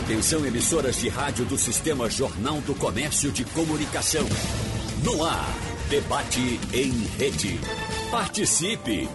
Atenção emissoras de rádio do Sistema Jornal do Comércio de Comunicação. No ar, debate em rede. Participe!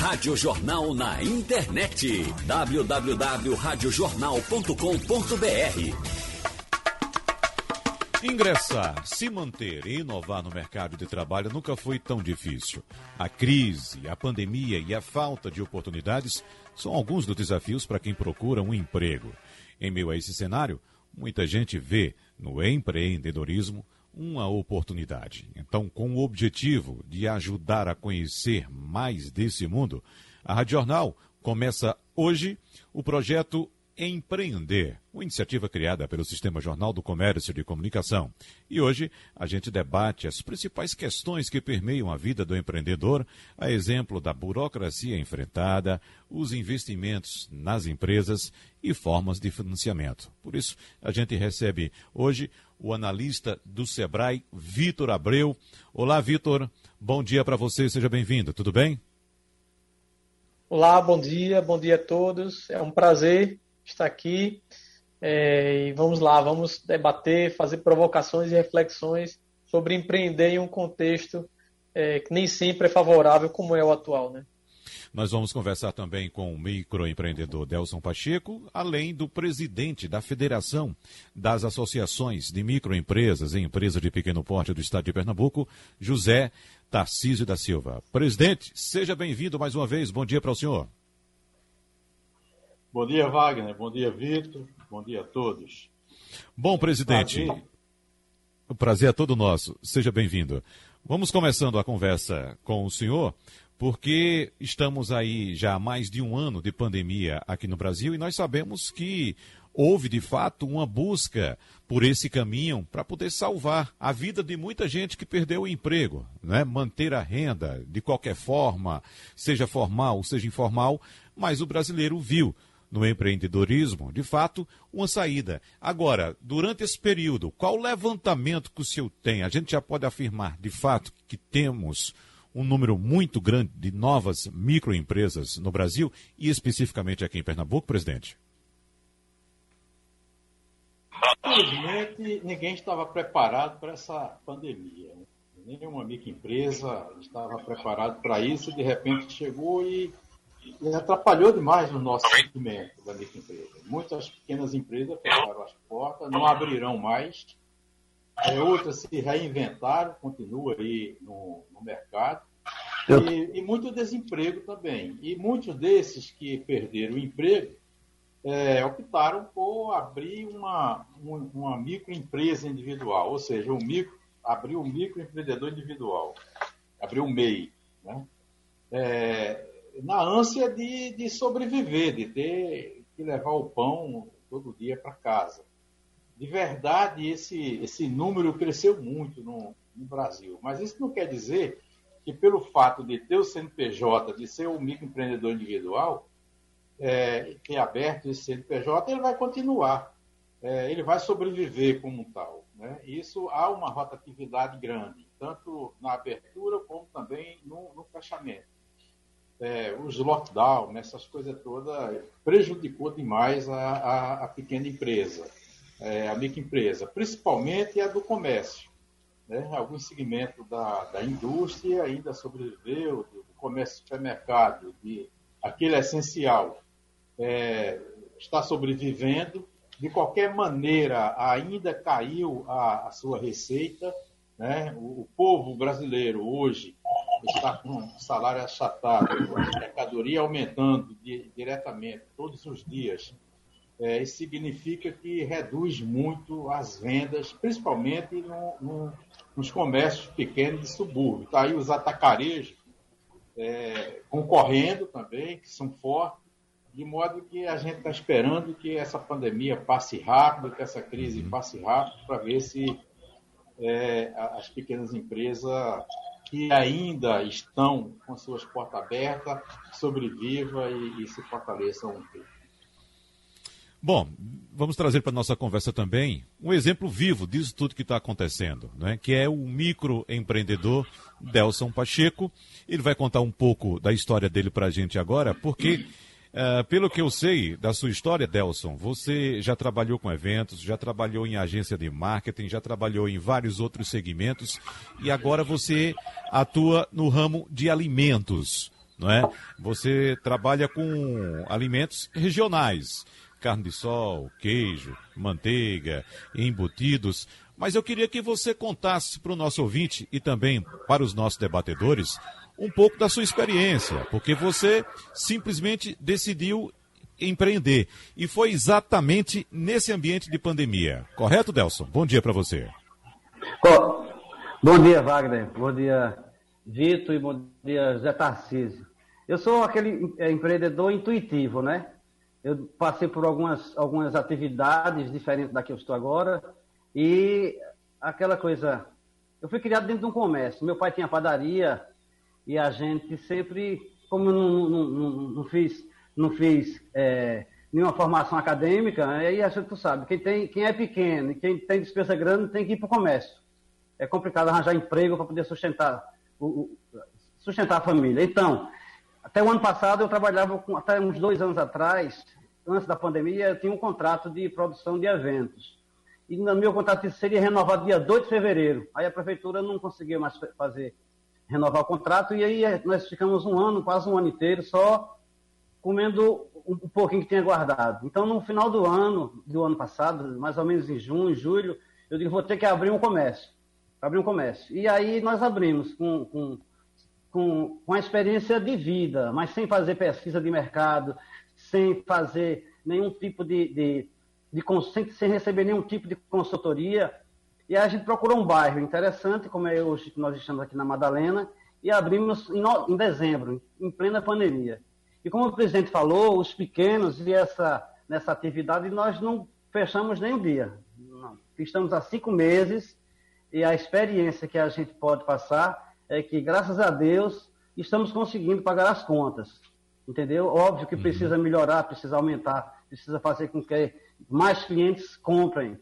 Rádio Jornal na internet. www.radiojornal.com.br Ingressar, se manter e inovar no mercado de trabalho nunca foi tão difícil. A crise, a pandemia e a falta de oportunidades são alguns dos desafios para quem procura um emprego. Em meio a esse cenário, muita gente vê no empreendedorismo uma oportunidade. Então, com o objetivo de ajudar a conhecer mais desse mundo, a Rádio Jornal começa hoje o projeto Empreender, uma iniciativa criada pelo Sistema Jornal do Comércio de Comunicação. E hoje a gente debate as principais questões que permeiam a vida do empreendedor, a exemplo da burocracia enfrentada, os investimentos nas empresas e formas de financiamento. Por isso, a gente recebe hoje o analista do Sebrae, Vitor Abreu. Olá, Vitor. Bom dia para você, seja bem-vindo. Tudo bem? Olá, bom dia, bom dia a todos. É um prazer está aqui. É, e vamos lá, vamos debater, fazer provocações e reflexões sobre empreender em um contexto é, que nem sempre é favorável como é o atual, né? Nós vamos conversar também com o microempreendedor Delson Pacheco, além do presidente da Federação das Associações de Microempresas e Empresas de Pequeno Porte do Estado de Pernambuco, José Tarcísio da Silva. Presidente, seja bem-vindo mais uma vez. Bom dia para o senhor. Bom dia, Wagner. Bom dia, Vitor. Bom dia a todos. Bom, presidente. Prazer. O prazer é todo nosso. Seja bem-vindo. Vamos começando a conversa com o senhor, porque estamos aí já há mais de um ano de pandemia aqui no Brasil e nós sabemos que houve de fato uma busca por esse caminho para poder salvar a vida de muita gente que perdeu o emprego, né? manter a renda de qualquer forma, seja formal, seja informal, mas o brasileiro viu no empreendedorismo, de fato, uma saída. Agora, durante esse período, qual levantamento que o senhor tem? A gente já pode afirmar, de fato, que temos um número muito grande de novas microempresas no Brasil e especificamente aqui em Pernambuco, presidente? Infelizmente, ninguém estava preparado para essa pandemia. Nenhuma microempresa estava preparado para isso. De repente chegou e e atrapalhou demais o nosso segmento da microempresa. Muitas pequenas empresas fecharam as portas, não abrirão mais. É, outras se reinventaram, continuam aí no, no mercado. E, e, muito desemprego também. E muitos desses que perderam o emprego é, optaram por abrir uma, uma, uma microempresa individual, ou seja, um micro, abrir um microempreendedor individual, abrir um MEI. Né? É, na ânsia de, de sobreviver, de ter que levar o pão todo dia para casa. De verdade, esse, esse número cresceu muito no, no Brasil. Mas isso não quer dizer que, pelo fato de ter o CNPJ, de ser um microempreendedor individual, é, ter aberto esse CNPJ, ele vai continuar. É, ele vai sobreviver como tal. Né? Isso há uma rotatividade grande, tanto na abertura como também no, no fechamento é, os lockdown, essas coisas todas, prejudicou demais a, a, a pequena empresa, é, a microempresa, principalmente a do comércio. Né? Alguns segmentos da, da indústria ainda sobreviveu, do comércio de supermercado, de, aquele essencial, é, está sobrevivendo. De qualquer maneira, ainda caiu a, a sua receita. Né? O, o povo brasileiro hoje está com salário achatado, a mercadoria aumentando di diretamente todos os dias, é, isso significa que reduz muito as vendas, principalmente no, no, nos comércios pequenos de subúrbio. Está aí os atacarejos é, concorrendo também, que são fortes, de modo que a gente está esperando que essa pandemia passe rápido, que essa crise uhum. passe rápido, para ver se é, as pequenas empresas que ainda estão com suas portas abertas, sobreviva e, e se fortaleçam um pouco. Bom, vamos trazer para a nossa conversa também um exemplo vivo disso tudo que está acontecendo, né? que é o microempreendedor Delson Pacheco. Ele vai contar um pouco da história dele para a gente agora, porque Uh, pelo que eu sei da sua história, Delson, você já trabalhou com eventos, já trabalhou em agência de marketing, já trabalhou em vários outros segmentos e agora você atua no ramo de alimentos, não é? Você trabalha com alimentos regionais, carne de sol, queijo, manteiga, embutidos. Mas eu queria que você contasse para o nosso ouvinte e também para os nossos debatedores um pouco da sua experiência, porque você simplesmente decidiu empreender. E foi exatamente nesse ambiente de pandemia. Correto, Delson? Bom dia para você. Bom dia, Wagner. Bom dia, Vitor. E bom dia, Zé Tarcísio. Eu sou aquele é, empreendedor intuitivo, né? Eu passei por algumas, algumas atividades diferentes da que eu estou agora. E aquela coisa. Eu fui criado dentro de um comércio. Meu pai tinha padaria, e a gente sempre, como não, não, não, não fiz, não fiz é, nenhuma formação acadêmica, aí a gente sabe, quem, tem, quem é pequeno e quem tem despesa grande tem que ir para o comércio. É complicado arranjar emprego para poder sustentar, o, sustentar a família. Então, até o ano passado eu trabalhava, com, até uns dois anos atrás, antes da pandemia, eu tinha um contrato de produção de eventos. E no meu contrato seria renovado dia 2 de fevereiro. Aí a prefeitura não conseguia mais fazer renovar o contrato, e aí é, nós ficamos um ano, quase um ano inteiro, só comendo um pouquinho que tinha guardado. Então, no final do ano, do ano passado, mais ou menos em junho, julho, eu digo, vou ter que abrir um comércio. Abrir um comércio. E aí nós abrimos com, com, com, com a experiência de vida, mas sem fazer pesquisa de mercado, sem fazer nenhum tipo de, de, de, de sem, sem receber nenhum tipo de consultoria, e a gente procurou um bairro interessante, como é hoje que nós estamos aqui na Madalena, e abrimos em, no, em dezembro, em plena pandemia. E como o presidente falou, os pequenos e essa, nessa atividade nós não fechamos nem um dia. Não. Estamos há cinco meses e a experiência que a gente pode passar é que, graças a Deus, estamos conseguindo pagar as contas. Entendeu? Óbvio que uhum. precisa melhorar, precisa aumentar, precisa fazer com que mais clientes comprem.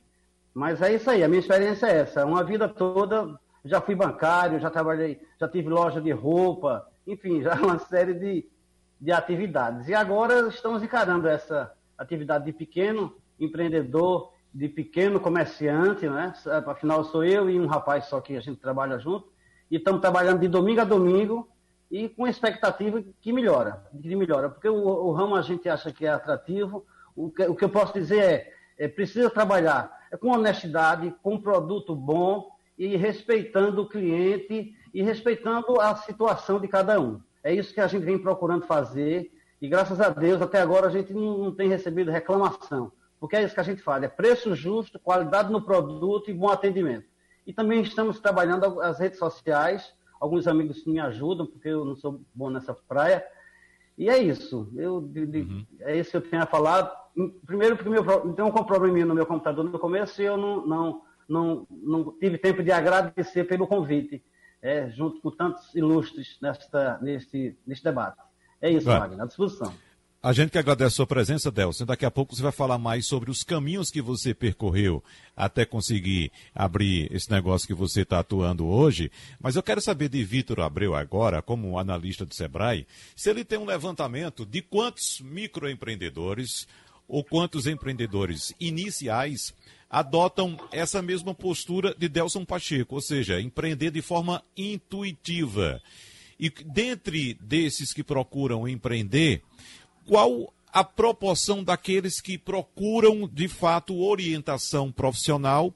Mas é isso aí, a minha experiência é essa. Uma vida toda, já fui bancário, já trabalhei, já tive loja de roupa, enfim, já uma série de, de atividades. E agora estamos encarando essa atividade de pequeno empreendedor, de pequeno comerciante, né? Afinal, sou eu e um rapaz só que a gente trabalha junto. E estamos trabalhando de domingo a domingo e com expectativa que melhora, que melhora. Porque o, o ramo a gente acha que é atrativo. O que, o que eu posso dizer é, é precisa trabalhar com honestidade, com produto bom e respeitando o cliente e respeitando a situação de cada um. É isso que a gente vem procurando fazer e graças a Deus até agora a gente não, tem recebido reclamação, porque é isso que a gente faz, é preço justo, qualidade no produto e bom atendimento. E também estamos trabalhando as redes sociais, alguns amigos me ajudam, porque eu não sou bom nessa praia, e é isso. Eu, de, de, uhum. É isso que eu tenho a falar. Primeiro, porque meu, tem um probleminha no meu computador no começo e eu não, não, não, não tive tempo de agradecer pelo convite, é, junto com tantos ilustres nesta, neste, neste debate. É isso, Wagner, à disposição. A gente que agradece a sua presença, Delson. Daqui a pouco você vai falar mais sobre os caminhos que você percorreu até conseguir abrir esse negócio que você está atuando hoje. Mas eu quero saber de Vitor Abreu agora, como analista do Sebrae, se ele tem um levantamento de quantos microempreendedores ou quantos empreendedores iniciais adotam essa mesma postura de Delson Pacheco, ou seja, empreender de forma intuitiva. E dentre desses que procuram empreender, qual a proporção daqueles que procuram, de fato, orientação profissional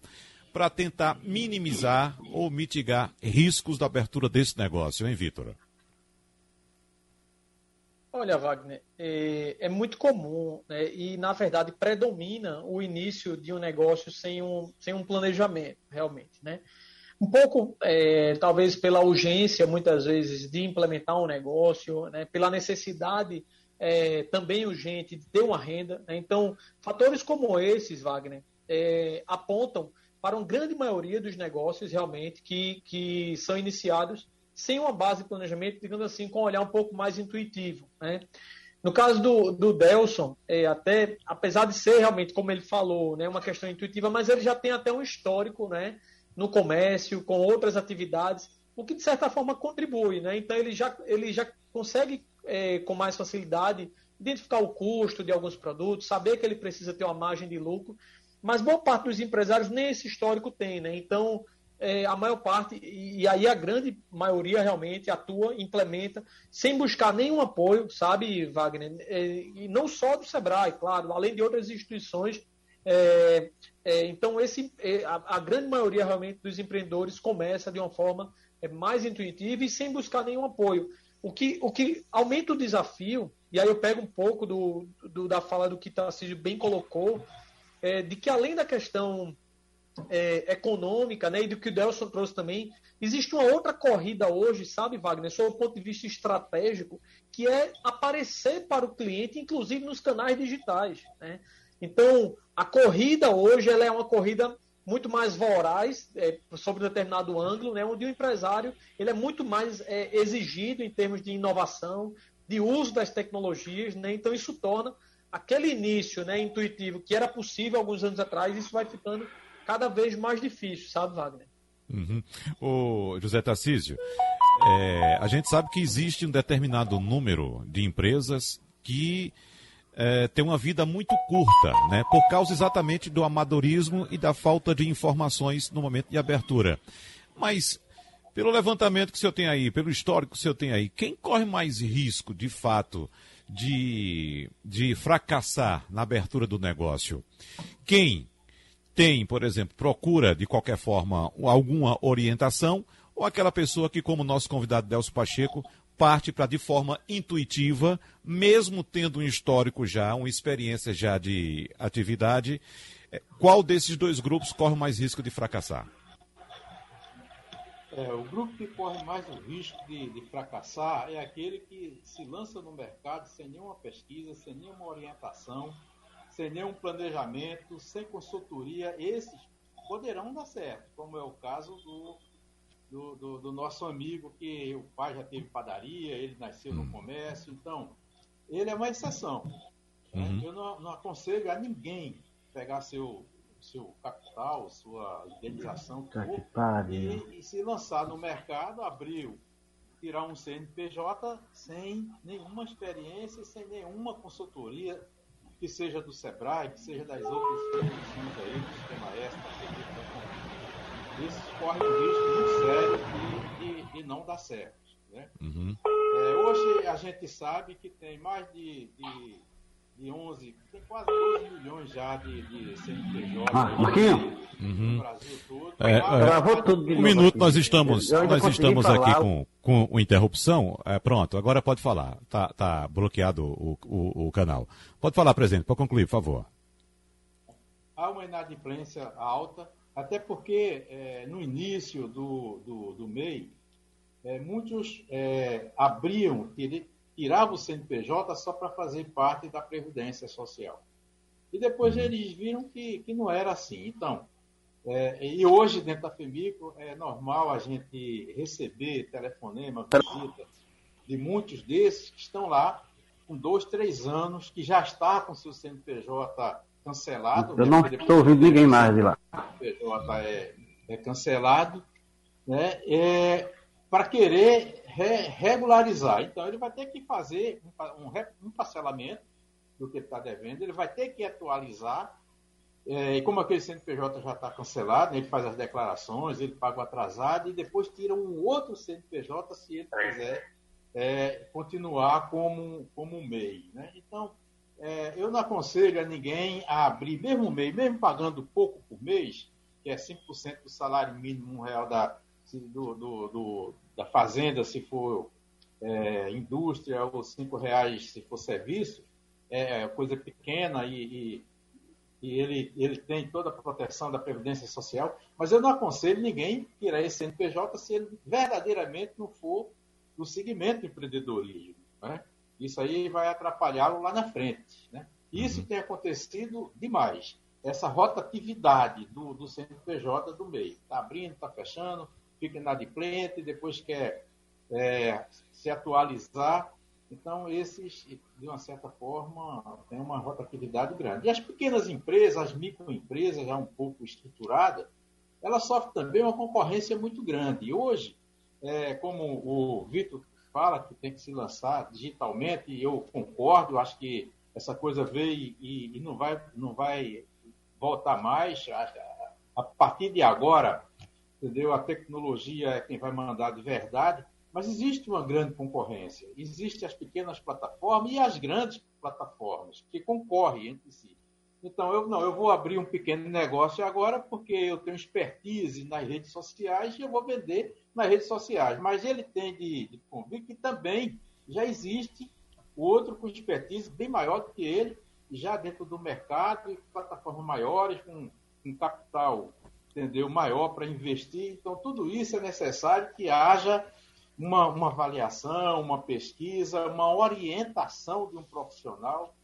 para tentar minimizar ou mitigar riscos da abertura desse negócio, hein, Vitor? Olha, Wagner, é, é muito comum né, e, na verdade, predomina o início de um negócio sem um, sem um planejamento, realmente. Né? Um pouco, é, talvez, pela urgência, muitas vezes, de implementar um negócio, né, pela necessidade é, também urgente de ter uma renda. Né? Então, fatores como esses, Wagner, é, apontam para uma grande maioria dos negócios realmente que, que são iniciados sem uma base de planejamento, digamos assim, com um olhar um pouco mais intuitivo. Né? No caso do, do Delson, é, até, apesar de ser realmente, como ele falou, né, uma questão intuitiva, mas ele já tem até um histórico né, no comércio, com outras atividades, o que de certa forma contribui. Né? Então ele já, ele já consegue é, com mais facilidade identificar o custo de alguns produtos, saber que ele precisa ter uma margem de lucro, mas boa parte dos empresários nem esse histórico tem, né? Então, é, a maior parte, e aí a grande maioria realmente atua, implementa, sem buscar nenhum apoio, sabe, Wagner? É, e não só do Sebrae, claro, além de outras instituições. É, é então, esse, é, a, a, grande maioria realmente dos empreendedores começa de uma forma é, mais intuitiva e sem buscar nenhum apoio. O que, o que aumenta o desafio, e aí eu pego um pouco do, do da fala do que Tarcísio bem colocou, é, de que além da questão é, econômica, né, e do que o Delson trouxe também, existe uma outra corrida hoje, sabe, Wagner, sob o ponto de vista estratégico, que é aparecer para o cliente, inclusive nos canais digitais. Né? Então, a corrida hoje ela é uma corrida muito mais voraz é, sobre um determinado ângulo, né, onde o empresário ele é muito mais é, exigido em termos de inovação, de uso das tecnologias, né? então isso torna aquele início né, intuitivo que era possível alguns anos atrás, isso vai ficando cada vez mais difícil, sabe, Wagner? Uhum. O José Tarcísio, é, a gente sabe que existe um determinado número de empresas que é, tem uma vida muito curta, né? Por causa exatamente do amadorismo e da falta de informações no momento de abertura. Mas, pelo levantamento que o senhor tem aí, pelo histórico que o senhor tem aí, quem corre mais risco, de fato, de, de fracassar na abertura do negócio? Quem tem, por exemplo, procura de qualquer forma alguma orientação, ou aquela pessoa que, como nosso convidado Delcio Pacheco, parte para de forma intuitiva, mesmo tendo um histórico já, uma experiência já de atividade, é, qual desses dois grupos corre mais risco de fracassar? É, o grupo que corre mais o risco de, de, fracassar é aquele que se lança no mercado sem nenhuma pesquisa, sem nenhuma orientação, sem nenhum planejamento, sem consultoria, esses poderão dar certo, como é o caso do, do, do, do nosso amigo que o pai já teve padaria, ele nasceu no hum. comércio, então ele é uma exceção. Né? Uhum. Eu não, não, aconselho a ninguém pegar seu, seu capital, sua indenização e, e se lançar no mercado, abrir, tirar um CNPJ sem nenhuma experiência, sem nenhuma consultoria, que seja do SEBRAE, que seja das outras instituições aí, do Sistema S, da esses correm um risco muito sério de, de, de não dar certo. Né? Uhum. É, hoje a gente sabe que tem mais de, de de 11, tem quase 12 milhões já de, de CNPJ ah, Marquinho? no uhum. Brasil todo. É, é, tudo um minuto, nós estamos, nós estamos aqui com, com interrupção. É, pronto, agora pode falar. Está tá bloqueado o, o, o, canal. Pode falar, presidente, para concluir, por favor. Há uma inadimplência alta, até porque é, no início do, do, do MEI, é, muitos é, abriam, tirava o CNPJ só para fazer parte da Previdência Social. E depois uhum. eles viram que, que não era assim. Então, é, e hoje, dentro da FEMICO, é normal a gente receber telefonema, visita de muitos desses que estão lá com dois, três anos, que já está com seu CNPJ cancelado. Eu não estou ouvindo ninguém mais de lá. O CNPJ é, é cancelado, né? É, para querer re regularizar. Então, ele vai ter que fazer um, um, um parcelamento do que ele está devendo, ele vai ter que atualizar. É, e como aquele CNPJ já está cancelado, ele faz as declarações, ele paga o atrasado e depois tira um outro CNPJ se ele quiser é, continuar como, como um MEI. Né? Então, é, eu não aconselho a ninguém a abrir, mesmo MEI, mesmo pagando pouco por mês, que é 5% do salário mínimo real da, do, do, do, da fazenda, se for é, indústria, ou cinco reais se for serviço, é coisa pequena e, e, e, ele, ele tem toda a proteção da Previdência Social, mas eu não aconselho ninguém tirar esse CNPJ se ele verdadeiramente não for do segmento do empreendedorismo. Né? Isso aí vai atrapalhá-lo lá na frente. Né? Isso uhum. tem acontecido demais. Essa rotatividade do, do CNPJ do meio. Está abrindo, está fechando, fica inadimplente, depois quer é, se atualizar. Então, esses, de uma certa forma, têm uma rotatividade grande. E as pequenas empresas, as microempresas, já um pouco estruturadas, elas sofrem também uma concorrência muito grande. E hoje, é, como o Vitor fala que tem que se lançar digitalmente, e eu concordo, acho que essa coisa veio e, e não, vai, não vai voltar mais. A, a partir de agora, entendeu? A tecnologia é quem vai mandar de verdade, mas existe uma grande concorrência. Existem as pequenas plataformas e as grandes plataformas que concorrem entre si. Então, eu não, eu vou abrir um pequeno negócio agora porque eu tenho expertise nas redes sociais e eu vou vender nas redes sociais. Mas ele tem de, de convir que também já existe outro com expertise bem maior do que ele, já dentro do mercado, e plataformas maiores, com, capital entendeu, maior para investir. Então, tudo isso é necessário que haja uma, uma avaliação, uma pesquisa, uma orientação de um profissional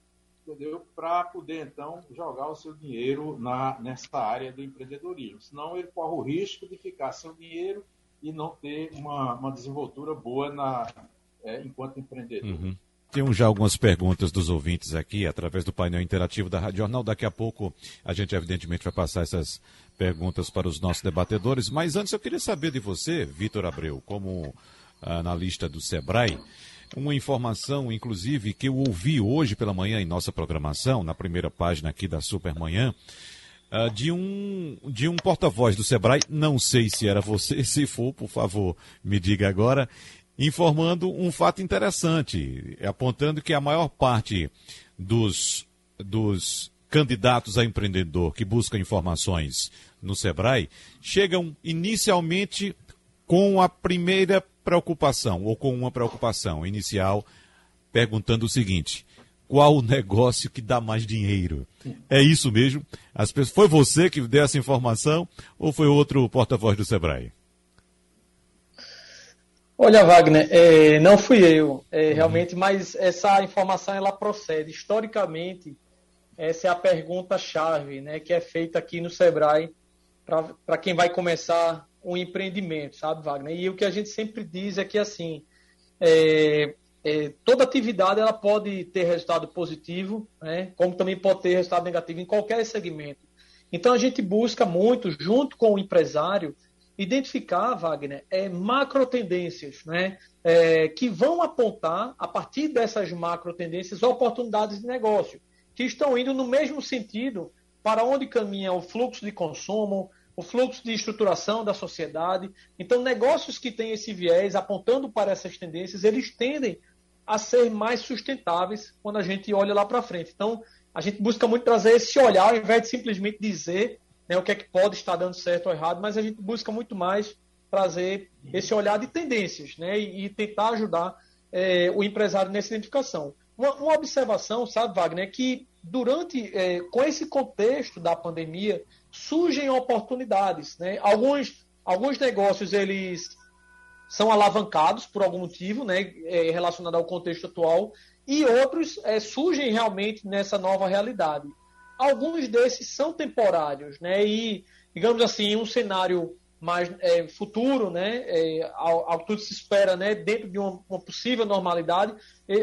entendeu? Para poder, então, jogar o seu dinheiro na, nessa área do empreendedorismo. Senão ele corre o risco de ficar sem o dinheiro e não ter uma, uma desenvoltura boa na, é, enquanto empreendedor. Uhum. Temos já algumas perguntas dos ouvintes aqui, através do painel interativo da Rádio Jornal. Daqui a pouco a gente, evidentemente, vai passar essas perguntas para os nossos debatedores. Mas antes eu queria saber de você, Vitor Abreu, como analista do SEBRAE, uma informação, inclusive, que eu ouvi hoje pela manhã em nossa programação, na primeira página aqui da Supermanhã, uh, de um, de um porta-voz do Sebrae, não sei se era você, se for, por favor, me diga agora, informando um fato interessante, apontando que a maior parte dos, dos candidatos a empreendedor que buscam informações no Sebrae chegam inicialmente com a primeira preocupação, ou com uma preocupação inicial, perguntando o seguinte: qual o negócio que dá mais dinheiro? É isso mesmo? As pessoas, foi você que deu essa informação ou foi outro porta-voz do Sebrae? Olha, Wagner, é, não fui eu, é, uhum. realmente, mas essa informação ela procede. Historicamente, essa é a pergunta-chave né, que é feita aqui no Sebrae para quem vai começar um empreendimento, sabe, Wagner? E o que a gente sempre diz é que, assim, é, é, toda atividade ela pode ter resultado positivo, né? como também pode ter resultado negativo em qualquer segmento. Então, a gente busca muito, junto com o empresário, identificar, Wagner, é, macro tendências, né? É, que vão apontar, a partir dessas macro tendências, oportunidades de negócio, que estão indo no mesmo sentido para onde caminha o fluxo de consumo, o fluxo de estruturação da sociedade. Então, negócios que têm esse viés, apontando para essas tendências, eles tendem a ser mais sustentáveis quando a gente olha lá para frente. Então, a gente busca muito trazer esse olhar, ao invés de simplesmente dizer né, o que é que pode estar dando certo ou errado, mas a gente busca muito mais trazer esse olhar de tendências né, e, e tentar ajudar é, o empresário nessa identificação. Uma, uma, observação, sabe, Wagner, é que durante, é, com esse contexto da pandemia, surgem oportunidades. Né? Alguns, alguns negócios eles são alavancados por algum motivo né, é, relacionado ao contexto atual e outros é, surgem realmente nessa nova realidade. Alguns desses são temporários né, e, digamos assim, um cenário mais é, futuro, né, é, ao, ao, que tudo se espera, né, dentro de uma, uma possível normalidade,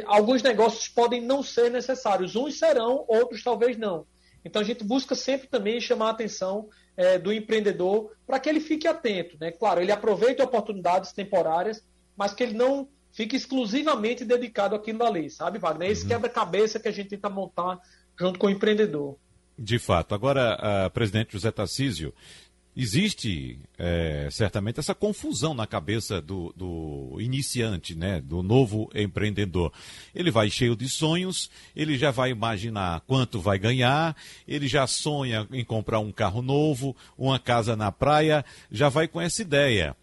alguns negócios podem não ser necessários. Uns serão, outros talvez não. Então a gente busca sempre também chamar a atenção é, do empreendedor para que ele fique atento. Né? Claro, ele aproveite oportunidades temporárias, mas que ele não fique exclusivamente dedicado àquilo ali, sabe, Wagner? É esse uhum. quebra-cabeça que a gente tenta montar junto com o empreendedor. De fato. Agora, uh, presidente José Tarcísio, existe é, certamente essa confusão na cabeça do, do, iniciante, né, do novo empreendedor. Ele vai cheio de sonhos, ele já vai imaginar quanto vai ganhar, ele já sonha em comprar um carro novo, uma casa na praia, já vai com essa ideia.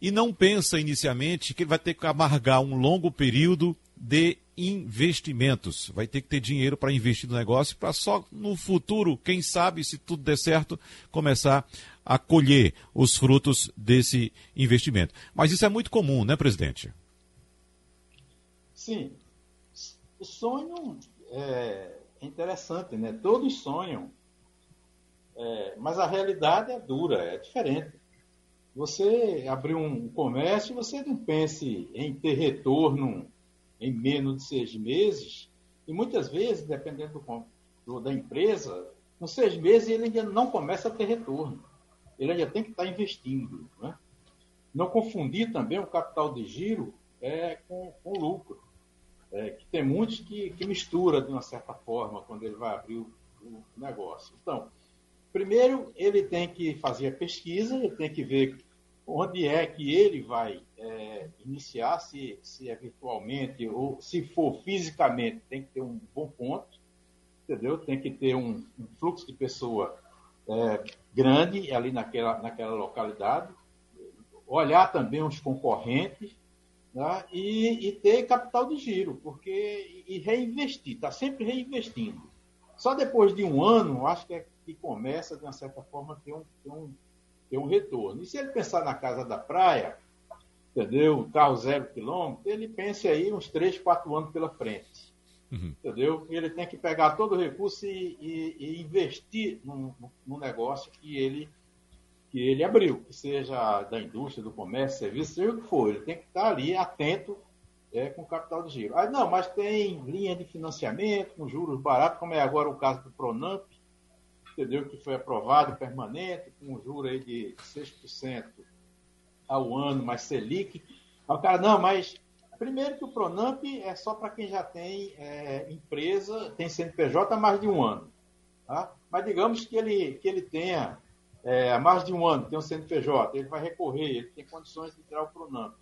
E não pensa inicialmente que ele vai ter que amargar um longo período de investimentos. Vai ter que ter dinheiro para investir no negócio para só no futuro, quem sabe, se tudo der certo, começar a colher os frutos desse investimento. Mas isso é muito comum, né, presidente? Sim. O sonho é interessante, né? Todos sonham. É, mas a realidade é dura, é diferente. Você abrir um comércio, você não pense em ter retorno em menos de seis meses, e muitas vezes, dependendo do, do, da empresa, nos seis meses ele ainda não começa a ter retorno. Ele ainda tem que estar investindo. Né? Não confundir também o capital de giro é, com, com lucro. É, que tem muitos que, que mistura de uma certa forma quando ele vai abrir o, o negócio. Então, primeiro ele tem que fazer a pesquisa, ele tem que ver onde é que ele vai é, iniciar, se, se é virtualmente ou se for fisicamente, tem que ter um bom ponto, entendeu? Tem que ter um, um fluxo de pessoa é, grande ali naquela, naquela localidade, olhar também os concorrentes né? e, e, ter capital de giro, porque e reinvestir, está sempre reinvestindo. Só depois de um ano, acho que é que começa, de uma certa forma, ter um, ter um ter um retorno. E se ele pensar na casa da praia, entendeu? Carro zero quilômetro, ele pense aí uns 3, 4 anos pela frente. Uhum. Entendeu? Ele tem que pegar todo o recurso e, e, e investir num, num, negócio que ele, que ele abriu, que seja da indústria, do comércio, serviço, seja o que for. Ele tem que estar ali atento é, com capital de giro. Ah, não, mas tem linha de financiamento com juros baratos, como é agora o caso do Pronamp, entendeu? Que foi aprovado permanente, com um juro aí de 6% ao ano, mais Selic. Aí o cara, não, mas primeiro que o Pronamp é só para quem já tem é, empresa, tem CNPJ há mais de um ano. Tá? Mas digamos que ele, que ele tenha é, há mais de um ano, tem um CNPJ, ele vai recorrer, ele tem condições de tirar o Pronamp.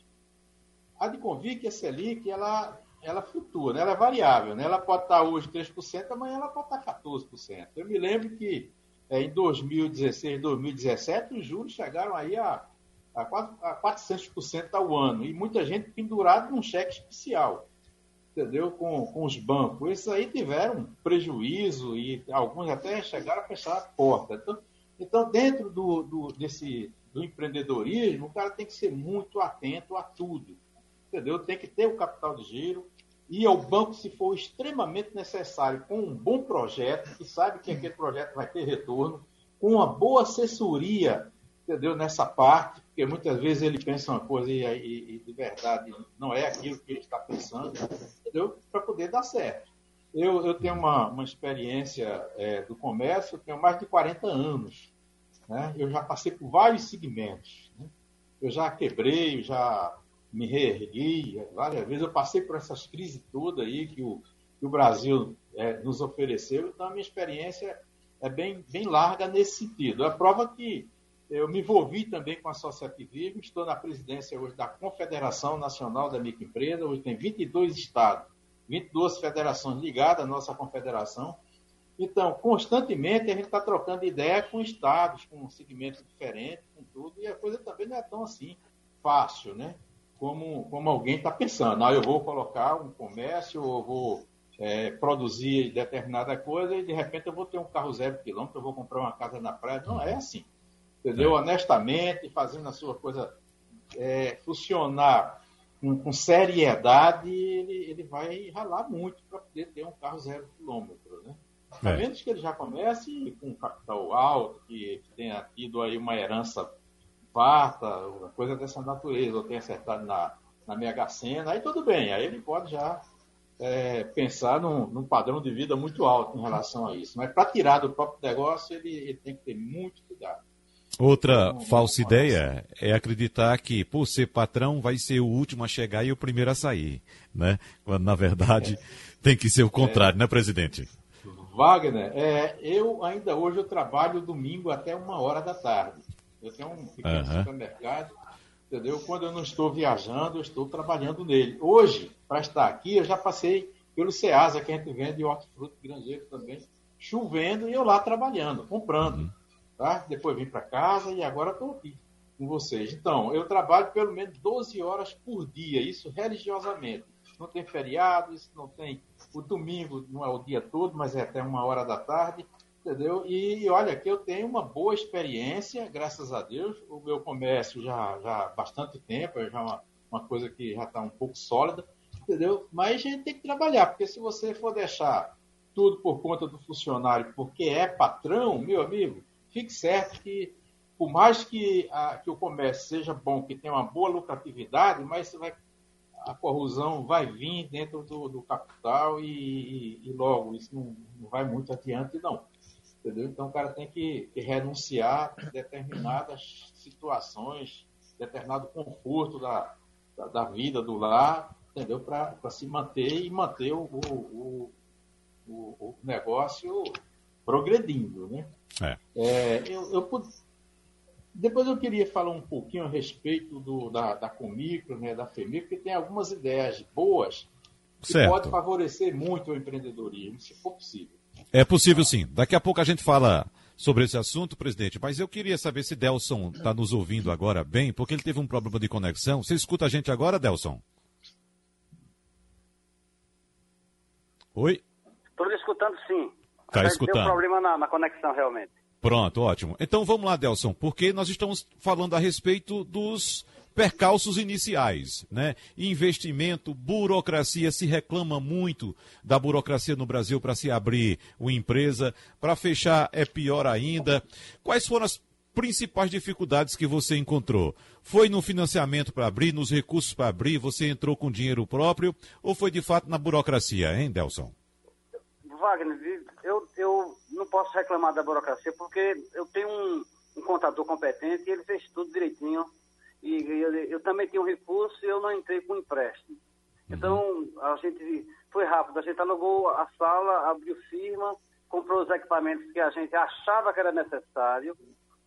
A de convir que a Selic, ela ela flutua, né? ela é variável. Né? Ela pode estar hoje 3%, amanhã ela pode estar 14%. Eu me lembro que é, em 2016, 2017, os juros chegaram aí a, a, a 400% ao ano. E muita gente pendurada num cheque especial, entendeu? Com, com os bancos. Esses aí tiveram prejuízo e alguns até chegaram a fechar a porta. Então, então dentro do, do, desse, do empreendedorismo, o cara tem que ser muito atento a tudo entendeu? Tem que ter o capital de giro, ir ao banco se for extremamente necessário, com um bom projeto, que sabe que aquele projeto vai ter retorno, com uma boa assessoria, entendeu? Nessa parte, porque muitas vezes ele pensa uma coisa e, e, e de verdade não é aquilo que ele está pensando, entendeu? Para poder dar certo. Eu, eu tenho uma, uma experiência é, do comércio, eu tenho mais de 40 anos. Né? Eu já passei por vários segmentos. Né? Eu já quebrei, já me reergui várias vezes. Eu passei por essas crises todas aí que o, que o Brasil é, nos ofereceu, então a minha experiência é bem, bem larga nesse sentido. É prova que eu me envolvi também com a associativismo, estou na presidência hoje da Confederação Nacional da Microempresa, hoje tem 22 estados, 22 federações ligadas à nossa confederação. Então, constantemente a gente está trocando ideia com estados, com segmentos diferentes, com tudo, e a coisa também não é tão assim fácil, né? Como, como alguém está pensando. Ah, eu vou colocar um comércio, ou vou é, produzir determinada coisa e de repente eu vou ter um carro zero quilômetro, eu vou comprar uma casa na praia. Não é assim. Entendeu? É. Honestamente, fazendo a sua coisa é, funcionar com, com, seriedade, ele, ele vai ralar muito para poder ter um carro zero quilômetro. Né? A é. menos que ele já comece com um capital alto, que tenha tido aí uma herança farta, coisa dessa natureza, ou tem acertado na, na Mega Sena, aí tudo bem, aí ele pode já é, pensar num, num, padrão de vida muito alto em relação a isso. Mas para tirar do próprio negócio, ele, ele, tem que ter muito cuidado. Outra então, falsa ideia é acreditar que, por ser patrão, vai ser o último a chegar e o primeiro a sair, né? Quando, na verdade, é. tem que ser o contrário, é. né, presidente? Wagner, é, eu ainda hoje eu trabalho domingo até uma hora da tarde. Eu tenho um pequeno uhum. supermercado, entendeu? Quando eu não estou viajando, eu estou trabalhando nele. Hoje, para estar aqui, eu já passei pelo Ceasa, que a gente vende hortifruti granjeiro também, chovendo e eu lá trabalhando, comprando. Uhum. Tá? Depois vim para casa e agora estou aqui com vocês. Então, eu trabalho pelo menos 12 horas por dia, isso religiosamente. Não tem feriado, isso não tem. O domingo não é o dia todo, mas é até uma hora da tarde entendeu? E, olha, que eu tenho uma boa experiência, graças a Deus. O meu comércio já, já há bastante tempo, é já uma, uma coisa que já está um pouco sólida, entendeu? Mas a gente tem que trabalhar, porque se você for deixar tudo por conta do funcionário, porque é patrão, meu amigo, fique certo que, por mais que, a, que o comércio seja bom, que tenha uma boa lucratividade, mas vai, a corrosão vai vir dentro do, do capital e, e, logo isso não, não vai muito adiante, não. Entendeu? Então o cara tem que, que renunciar a determinadas situações, determinado conforto da, da, da vida do lar, entendeu? Para se manter e manter o, o, o, o negócio progredindo, né? É. É, eu, eu, depois eu queria falar um pouquinho a respeito do, da, da Comicro, né, da FEMIC, porque tem algumas ideias boas que certo. pode favorecer muito o empreendedorismo, se for possível. É possível sim. Daqui a pouco a gente fala sobre esse assunto, presidente, mas eu queria saber se Delson está nos ouvindo agora bem, porque ele teve um problema de conexão. Você escuta a gente agora, Delson? Oi? Estou escutando sim. Está escutando. Tem um problema na, na conexão, realmente. Pronto, ótimo. Então vamos lá, Delson, porque nós estamos falando a respeito dos percalços iniciais, né? Investimento, burocracia, se reclama muito da burocracia no Brasil para se abrir uma empresa, para fechar é pior ainda. Quais foram as principais dificuldades que você encontrou? Foi no financiamento para abrir, nos recursos para abrir, você entrou com dinheiro próprio ou foi de fato na burocracia, hein, Delson? Wagner, eu, eu não posso reclamar da burocracia porque eu tenho um, um contador competente e ele fez tudo direitinho e eu, eu também tinha um recurso e eu não entrei com empréstimo. Uhum. Então, a gente foi rápido, a gente alugou a sala, abriu firma, comprou os equipamentos que a gente achava que era necessário,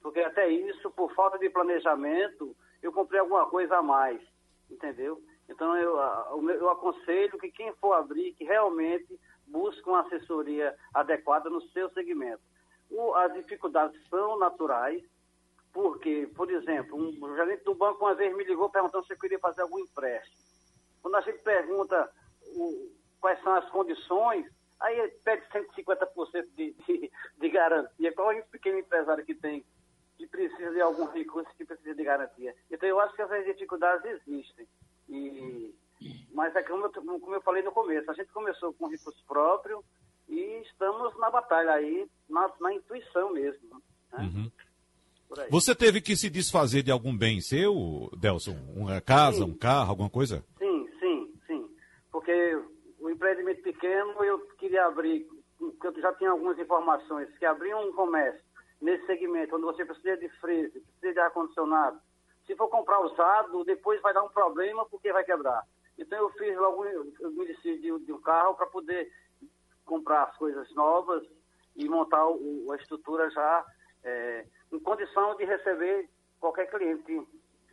porque até isso, por falta de planejamento, eu comprei alguma coisa a mais, entendeu? Então, eu, eu aconselho que quem for abrir, que realmente busque uma assessoria adequada no seu segmento. O, as dificuldades são naturais, porque, por exemplo, um gerente do banco uma vez me ligou perguntando se eu queria fazer algum empréstimo. Quando a gente pergunta o, quais são as condições, aí ele pede 150% de, de, de garantia. Qual é o pequeno empresário que tem, que precisa de algum recurso, que precisa de garantia? Então, eu acho que essas dificuldades existem. E, mas é como eu, como eu falei no começo, a gente começou com recurso próprio e estamos na batalha aí, na, na intuição mesmo. Né? Uhum. Você teve que se desfazer de algum bem seu, Delson? Uma casa, sim. um carro, alguma coisa? Sim, sim, sim. Porque o empreendimento pequeno eu queria abrir, eu já tinha algumas informações, que abrir um comércio nesse segmento, onde você precisa de freezer, precisa de ar-condicionado. Se for comprar usado, depois vai dar um problema porque vai quebrar. Então eu fiz logo, eu me decidi de, de um carro para poder comprar as coisas novas e montar o, a estrutura já é, em condição de receber qualquer cliente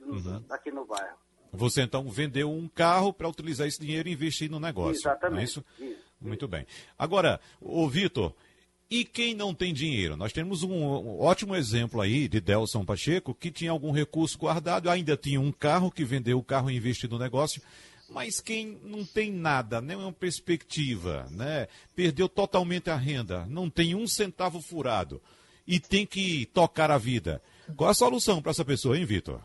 uhum. aqui no bairro. Você então vendeu um carro para utilizar esse dinheiro e investir no negócio. Exatamente. É isso? isso? Muito bem. Agora, o Vitor, e quem não tem dinheiro? Nós temos um, um, ótimo exemplo aí de Delson Pacheco, que tinha algum recurso guardado, ainda tinha um carro, que vendeu o carro e investiu no negócio. Mas quem não tem nada, nenhuma perspectiva, né? perdeu totalmente a renda, não tem um centavo furado e tem que tocar a vida. Qual a solução para essa pessoa, hein, Vitor?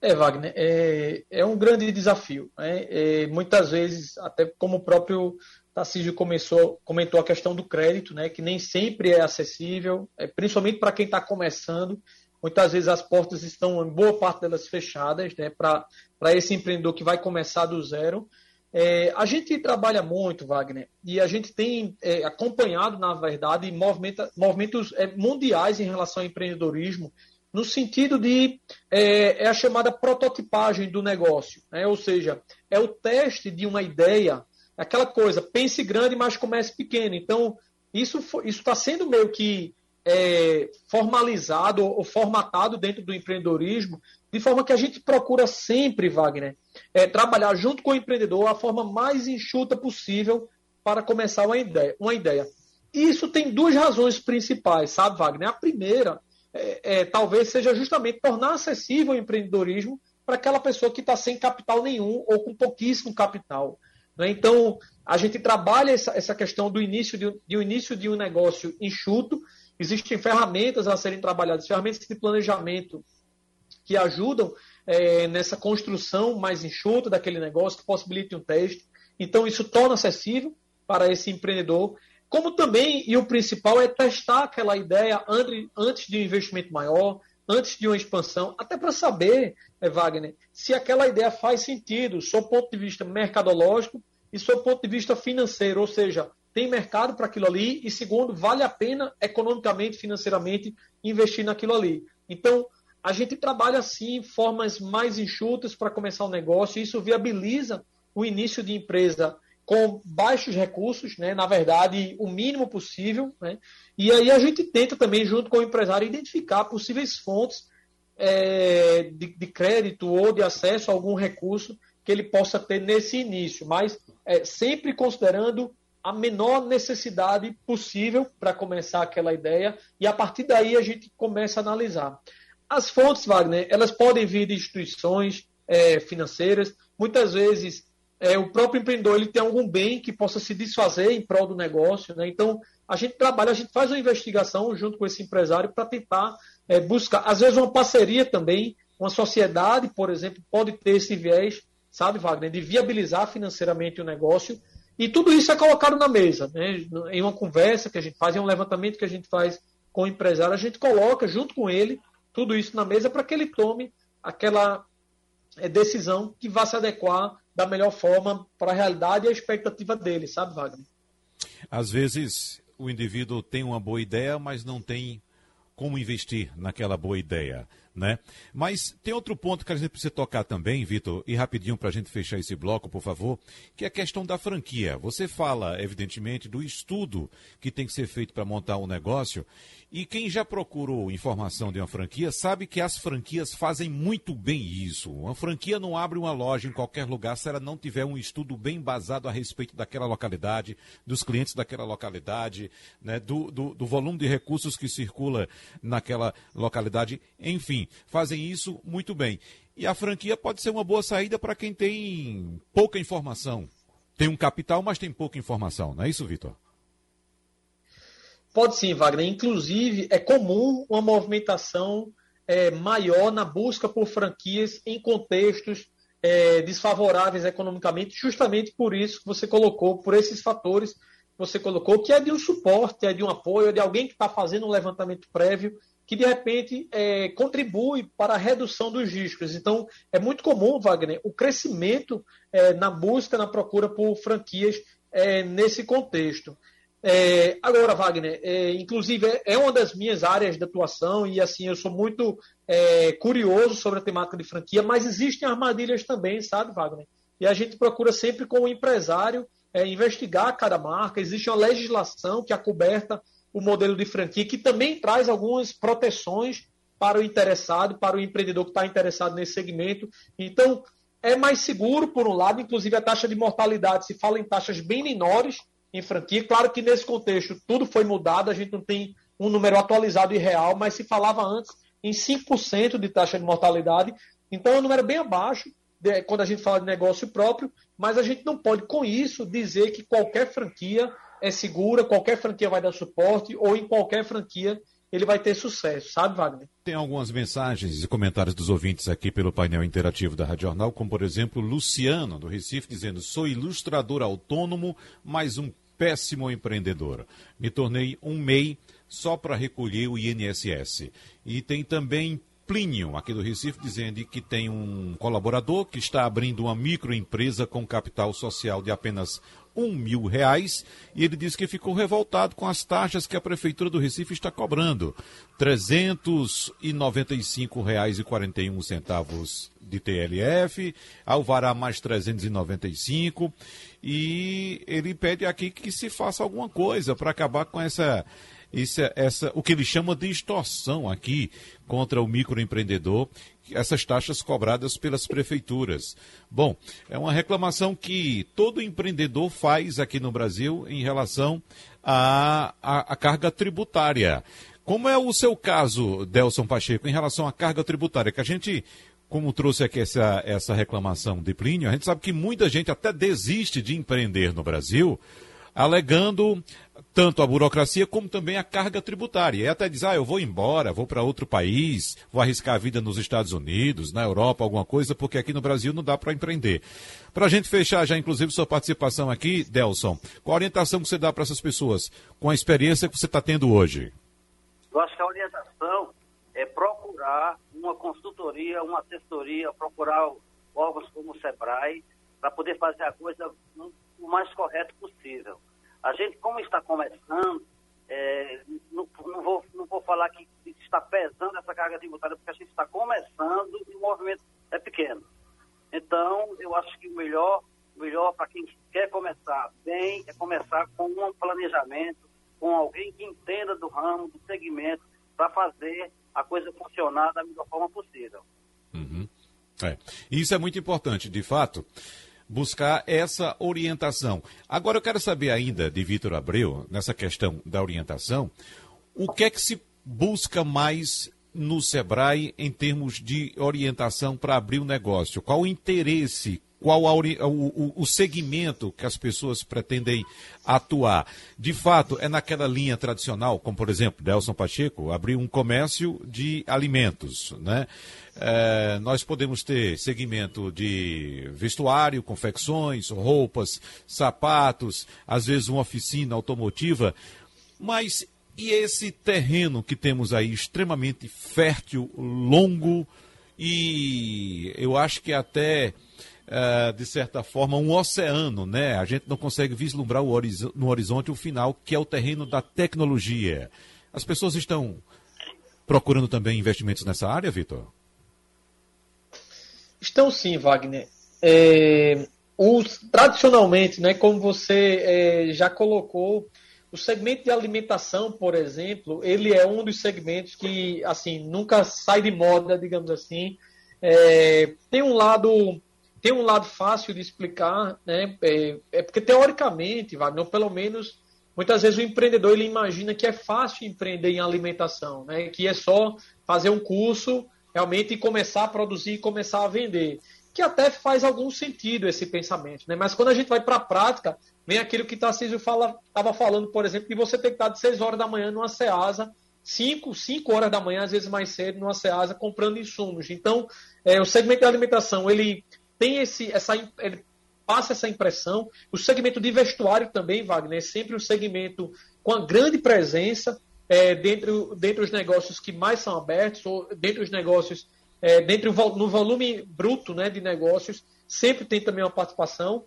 É, Wagner, é, é um grande desafio. Né? É, muitas vezes, até como o próprio Tarcísio começou, comentou a questão do crédito, né, que nem sempre é acessível, é, principalmente para quem está começando. Muitas vezes as portas estão, em boa parte delas, fechadas né, para esse empreendedor que vai começar do zero. É, a gente trabalha muito, Wagner, e a gente tem é, acompanhado, na verdade, movimentos é, mundiais em relação ao empreendedorismo, no sentido de é, é a chamada prototipagem do negócio, né? ou seja, é o teste de uma ideia, aquela coisa, pense grande, mas comece pequeno. Então, isso está sendo meio que é, formalizado ou formatado dentro do empreendedorismo, de forma que a gente procura sempre, Wagner, é, trabalhar junto com o empreendedor a forma mais enxuta possível para começar uma ideia. Uma ideia. Isso tem duas razões principais, sabe, Wagner? A primeira, é, é, talvez seja justamente tornar acessível o empreendedorismo para aquela pessoa que está sem capital nenhum ou com pouquíssimo capital. Né? Então, a gente trabalha essa, essa questão do início de, de um início de um negócio enxuto Existem ferramentas a serem trabalhadas, ferramentas de planejamento que ajudam é, nessa construção mais enxuta daquele negócio, que possibilite um teste. Então, isso torna acessível para esse empreendedor. Como também, e o principal, é testar aquela ideia antes de um investimento maior, antes de uma expansão, até para saber, é, Wagner, se aquela ideia faz sentido, do ponto de vista mercadológico e do ponto de vista financeiro, ou seja, tem mercado para aquilo ali e segundo, vale a pena economicamente, financeiramente investir naquilo ali. Então, a gente trabalha assim formas mais enxutas para começar o um negócio. Isso viabiliza o início de empresa com baixos recursos, né? na verdade, o mínimo possível. Né? E aí a gente tenta também, junto com o empresário, identificar possíveis fontes é, de, de, crédito ou de acesso a algum recurso que ele possa ter nesse início, mas é, sempre considerando a menor necessidade possível para começar aquela ideia e a partir daí a gente começa a analisar. As fontes, Wagner, elas podem vir de instituições é, financeiras, muitas vezes é, o próprio empreendedor ele tem algum bem que possa se desfazer em prol do negócio. Né? Então, a gente trabalha, a gente faz uma investigação junto com esse empresário para tentar é, buscar, às vezes, uma parceria também, uma sociedade, por exemplo, pode ter esse viés, sabe, Wagner, de viabilizar financeiramente o negócio. E tudo isso é colocado na mesa, né? em uma conversa que a gente faz, em um levantamento que a gente faz com o empresário, a gente coloca junto com ele tudo isso na mesa para que ele tome aquela é, decisão que vá se adequar da melhor forma para a realidade e a expectativa dele, sabe, Wagner? Às vezes o indivíduo tem uma boa ideia, mas não tem como investir naquela boa ideia né? Mas tem outro ponto que a gente precisa tocar também, Vitor, e rapidinho para a gente fechar esse bloco, por favor, que é a questão da franquia. Você fala, evidentemente, do estudo que tem que ser feito para montar um negócio, e quem já procurou informação de uma franquia sabe que as franquias fazem muito bem isso. Uma franquia não abre uma loja em qualquer lugar se ela não tiver um estudo bem basado a respeito daquela localidade, dos clientes daquela localidade, né, do, do, do volume de recursos que circula naquela localidade, enfim fazem isso muito bem. E a franquia pode ser uma boa saída para quem tem pouca informação. Tem um capital, mas tem pouca informação, não é isso, Vitor? Pode sim, Wagner. Inclusive, é comum uma movimentação é, maior na busca por franquias em contextos é, desfavoráveis economicamente, justamente por isso que você colocou, por esses fatores que você colocou, que é de um suporte, é de um apoio, é de alguém que está fazendo um levantamento prévio que de repente é, contribui para a redução dos riscos. Então, é muito comum, Wagner, o crescimento é, na busca, na procura por franquias é, nesse contexto. É, agora, Wagner, é, inclusive é uma das minhas áreas de atuação e assim eu sou muito é, curioso sobre a temática de franquia, mas existem armadilhas também, sabe, Wagner? E a gente procura sempre, como empresário, investigar cada marca. Existe uma legislação que é coberta o modelo de franquia, que também traz algumas proteções para o interessado, para o empreendedor que está interessado nesse segmento. Então, é mais seguro, por um lado, inclusive a taxa de mortalidade se fala em taxas bem menores em franquia. Claro que nesse contexto tudo foi mudado, a gente não tem um número atualizado e real, mas se falava antes em 5% de taxa de mortalidade. Então é um número bem abaixo de, quando a gente fala de negócio próprio, mas a gente não pode, com isso, dizer que qualquer franquia é segura, qualquer franquia vai dar suporte, ou em qualquer franquia ele vai ter sucesso, sabe, Wagner? Tem algumas mensagens e comentários dos ouvintes aqui pelo painel interativo da Rádio Jornal, como por exemplo Luciano, do Recife, dizendo: sou ilustrador autônomo, mas um péssimo empreendedor. Me tornei um MEI só para recolher o INSS. E tem também Plínio, aqui do Recife, dizendo que tem um colaborador que está abrindo uma microempresa com capital social de apenas um mil reais e ele disse que ficou revoltado com as taxas que a Prefeitura do Recife está cobrando. R$ 395,41 de TLF, Alvará mais 395 e ele pede aqui que se faça alguma coisa para acabar com essa essa, essa, o que ele chama de extorsão aqui contra o microempreendedor, essas taxas cobradas pelas prefeituras. Bom, é uma reclamação que todo empreendedor faz aqui no Brasil em relação à, à, à carga tributária. Como é o seu caso, Delson Pacheco, em relação à carga tributária? Que a gente como trouxe aqui essa, essa reclamação de Plínio, a gente sabe que muita gente até desiste de empreender no Brasil, alegando tanto a burocracia como também a carga tributária. E até diz, ah, eu vou embora, vou para outro país, vou arriscar a vida nos Estados Unidos, na Europa, alguma coisa, porque aqui no Brasil não dá para empreender. Para a gente fechar já, inclusive, sua participação aqui, Delson, qual a orientação que você dá para essas pessoas com a experiência que você está tendo hoje? Eu acho que a orientação é procurar uma consultoria, uma assessoria, procurar órgãos como o SEBRAE, para poder fazer a coisa o mais correto possível. A gente, como está começando, é, não, não, vou, não vou falar que está pesando essa carga tributária, porque a gente está começando e o movimento é pequeno. Então, eu acho que o melhor, melhor para quem quer começar bem é começar com um planejamento, com alguém que entenda do ramo, do segmento, para fazer a coisa funcionar da melhor forma possível. Uhum. É. Isso é muito importante, de fato buscar essa orientação. Agora eu quero saber ainda de Vitor Abreu, nessa questão da orientação, o que é que se busca mais no Sebrae em termos de orientação para abrir o um negócio? Qual o interesse? Qual a, o, o, segmento que as pessoas pretendem atuar? De fato, é naquela linha tradicional, como por exemplo, Delson Pacheco abriu um comércio de alimentos. Né? É, nós podemos ter segmento de vestuário, confecções, roupas, sapatos, às vezes uma oficina automotiva, mas e esse terreno que temos aí, extremamente fértil, longo e eu acho que até, uh, de certa forma, um oceano, né? A gente não consegue vislumbrar no horizonte o final, que é o terreno da tecnologia. As pessoas estão procurando também investimentos nessa área, Vitor? Estão sim, Wagner. É, os, tradicionalmente, né, como você é, já colocou, o segmento de alimentação, por exemplo, ele é um dos segmentos que, assim, nunca sai de moda, digamos assim. É, tem um lado tem um lado fácil de explicar, né? É, é, porque teoricamente, Wagner, pelo menos muitas vezes o empreendedor ele imagina que é fácil empreender em alimentação, né? Que é só fazer um curso realmente começar a produzir e começar a vender que até faz algum sentido esse pensamento, né? Mas quando a gente vai para a prática, vem aquilo que Tarcísio estava fala, falando, por exemplo, de você ter que estar de 6 horas da manhã numa Ceasa, 5, 5 horas da manhã, às vezes mais cedo, numa Ceasa, comprando insumos. Então, é, o segmento de alimentação, ele tem esse, essa, ele passa essa impressão. O segmento de vestuário também, Wagner, é sempre um segmento com a grande presença é, dentro, dentre os negócios que mais são abertos, ou dentre os negócios é, dentro no volume bruto né, de negócios, sempre tem também uma participação.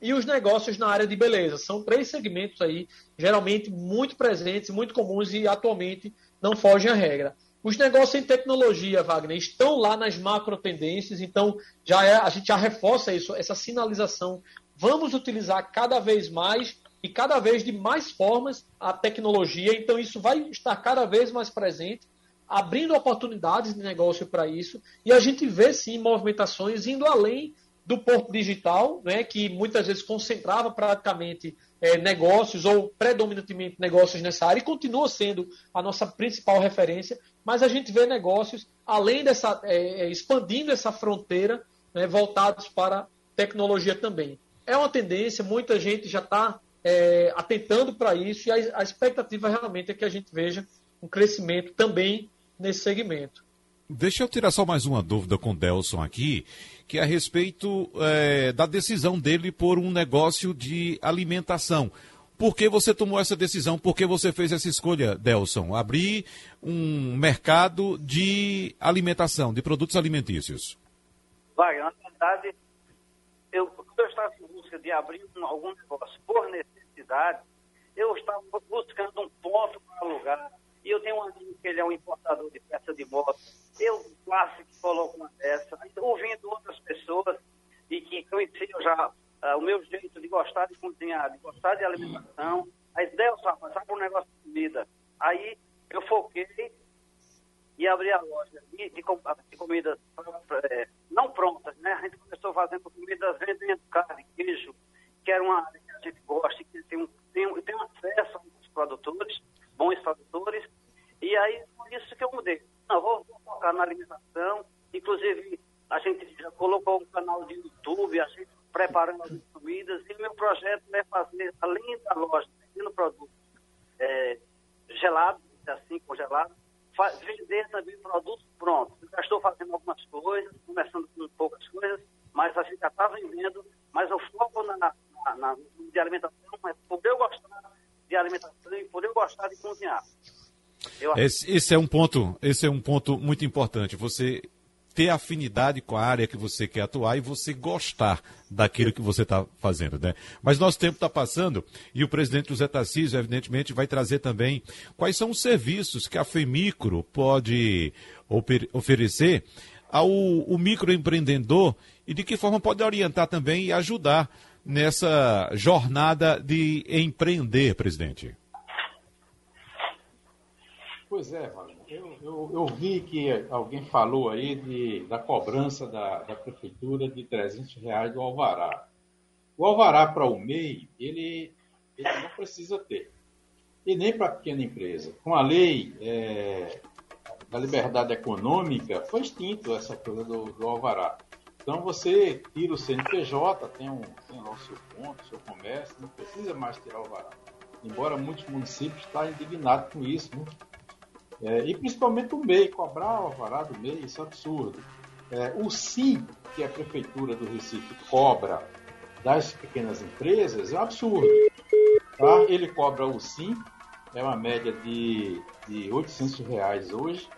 E os negócios na área de beleza. São três segmentos aí, geralmente muito presentes, muito comuns e atualmente não fogem à regra. Os negócios em tecnologia, Wagner, estão lá nas macro tendências, então já é, a gente já reforça isso, essa sinalização. Vamos utilizar cada vez mais e cada vez de mais formas a tecnologia, então isso vai estar cada vez mais presente abrindo oportunidades de negócio para isso, e a gente vê sim movimentações indo além do porto digital, né, que muitas vezes concentrava praticamente é, negócios ou predominantemente negócios nessa área e continua sendo a nossa principal referência, mas a gente vê negócios além dessa, é, expandindo essa fronteira, né, voltados para tecnologia também. É uma tendência, muita gente já está é, atentando para isso e a, a expectativa realmente é que a gente veja um crescimento também nesse segmento. Deixa eu tirar só mais uma dúvida com o Delson aqui, que é a respeito é, da decisão dele por um negócio de alimentação. Por que você tomou essa decisão? Por que você fez essa escolha, Delson? Abrir um mercado de alimentação, de produtos alimentícios. Vai, na verdade, eu, eu estava em busca de abrir um, algum negócio por necessidade, eu estava buscando um ponto para alugar e eu tenho um amigo que ele é um importador de peça de moto. Eu quase que coloco uma dessa. Ouvindo outras pessoas e que conheciam já uh, o meu jeito de gostar de cozinhar, de gostar de alimentação. Aí, Deus, rapaz, sabe um negócio de comida. Aí eu foquei e abri a loja de, de, de comidas é, não prontas, né? A gente começou fazendo comidas vendendo carne, queijo, que era uma área que a gente gosta, que tem, um, tem, tem acesso aos produtores, bons produtores, e aí, por isso que eu mudei. Não, vou, vou focar na alimentação. Inclusive, a gente já colocou um canal de YouTube, a gente preparando as comidas. E meu projeto é fazer, além da loja, vendendo produtos é, gelados, assim, congelados, vender também produtos prontos. Já estou fazendo algumas coisas, começando com poucas coisas, mas a gente já está vendendo. Mas o foco na, na, na, de alimentação é por eu gostar de alimentação e por eu gostar de cozinhar. Esse, esse, é um ponto, esse é um ponto muito importante. Você ter afinidade com a área que você quer atuar e você gostar daquilo que você está fazendo, né? Mas nosso tempo está passando e o presidente José Tarcísio, evidentemente, vai trazer também quais são os serviços que a FEMICRO pode oferecer ao o microempreendedor e de que forma pode orientar também e ajudar nessa jornada de empreender, presidente. Pois é. Eu, eu, eu, vi que alguém falou aí de, da cobrança da, da prefeitura de 300 reais do Alvará. O Alvará para o MEI, ele, ele não precisa ter. E nem para pequena empresa. Com a lei é, da liberdade econômica, foi extinto essa coisa do, do Alvará. Então você tira o CNPJ, tem, um, tem lá o seu ponto, o seu comércio, não precisa mais tirar o alvará. Embora muitos municípios estejam indignados com isso, né? É, e principalmente o MEI, cobrar o alvará do MEI, isso é absurdo. É, o SIM, que a Prefeitura do Recife cobra das pequenas empresas, é um absurdo. Tá? Ele cobra o SIM, é uma média de, de 800 reais hoje.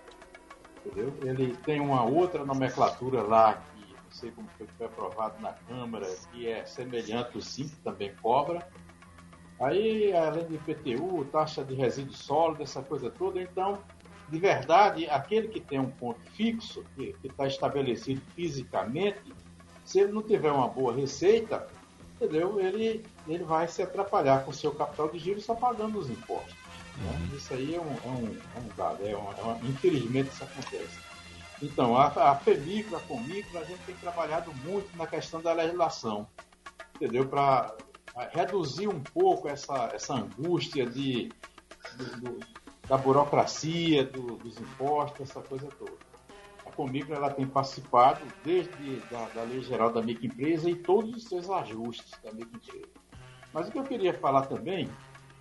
Entendeu? Ele tem uma outra nomenclatura lá, que não sei como foi, foi aprovado na Câmara, que é semelhante ao SIM, que também cobra. Aí, além de IPTU, taxa de resíduo sólido, essa coisa toda, então, de verdade, aquele que tem um ponto fixo, que está estabelecido fisicamente, se ele não tiver uma boa receita, entendeu? Ele, ele vai se atrapalhar com o seu capital de giro só pagando os impostos. Né? Uhum. Isso aí é um, é um, é um dado, é uma, é uma, infelizmente isso acontece. Então, a, a FEMICRO, a COMICRO, a gente tem trabalhado muito na questão da legislação, entendeu? Para reduzir um pouco essa, essa angústia de, do, da burocracia, do, dos impostos, essa coisa toda. A Comicro ela tem participado desde da, da Lei Geral da Microempresa e todos os seus ajustes da microempresa. Mas o que eu queria falar também,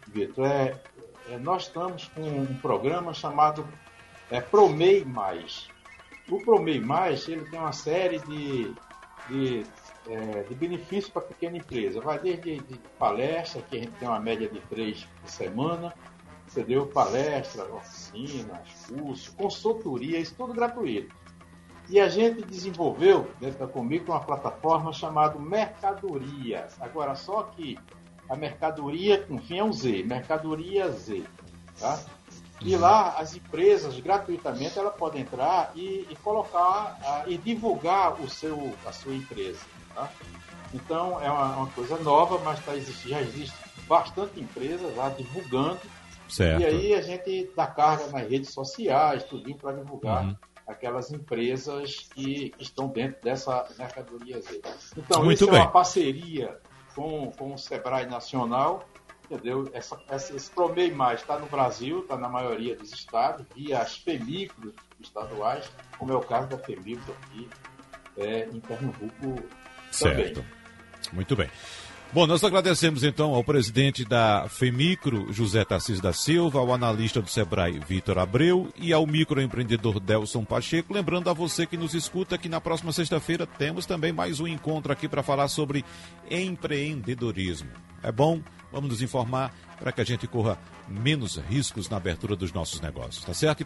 Vitor, é, é nós estamos com um programa chamado é, Promei Mais. O Promei Mais ele tem uma série de, de é, de benefício para a pequena empresa. Vai desde de palestra, que a gente tem uma média de três por semana, você deu palestras, oficinas, cursos, consultoria, isso tudo gratuito. E a gente desenvolveu dentro da Comic uma plataforma chamada Mercadorias. Agora, só que a mercadoria com fim é um Z, Mercadoria Z. Tá? E lá as empresas gratuitamente ela podem entrar e, e colocar uh, e divulgar o seu, a sua empresa. Tá? Então é uma, uma, coisa nova, mas tá, existe, já existe bastante empresas lá divulgando. Certo. E aí a gente dá carga nas redes sociais, tudo para divulgar uhum. aquelas empresas que, estão dentro dessa mercadoria Z. Então, Muito isso bem. é uma parceria com, com o Sebrae Nacional entendeu? Essa, essa, esse Promei Mais está no Brasil, está na maioria dos estados, via as FEMICROS estaduais, como é o caso da FEMICRO aqui é, em Pernambuco Certo. Também. Muito bem. Bom, nós agradecemos então ao presidente da FEMICRO, José Tarcísio da Silva, ao analista do Sebrae, Vitor Abreu, e ao microempreendedor Delson Pacheco. Lembrando a você que nos escuta que na próxima sexta-feira temos também mais um encontro aqui para falar sobre empreendedorismo. É bom? Vamos nos informar para que a gente corra menos riscos na abertura dos nossos negócios, tá certo?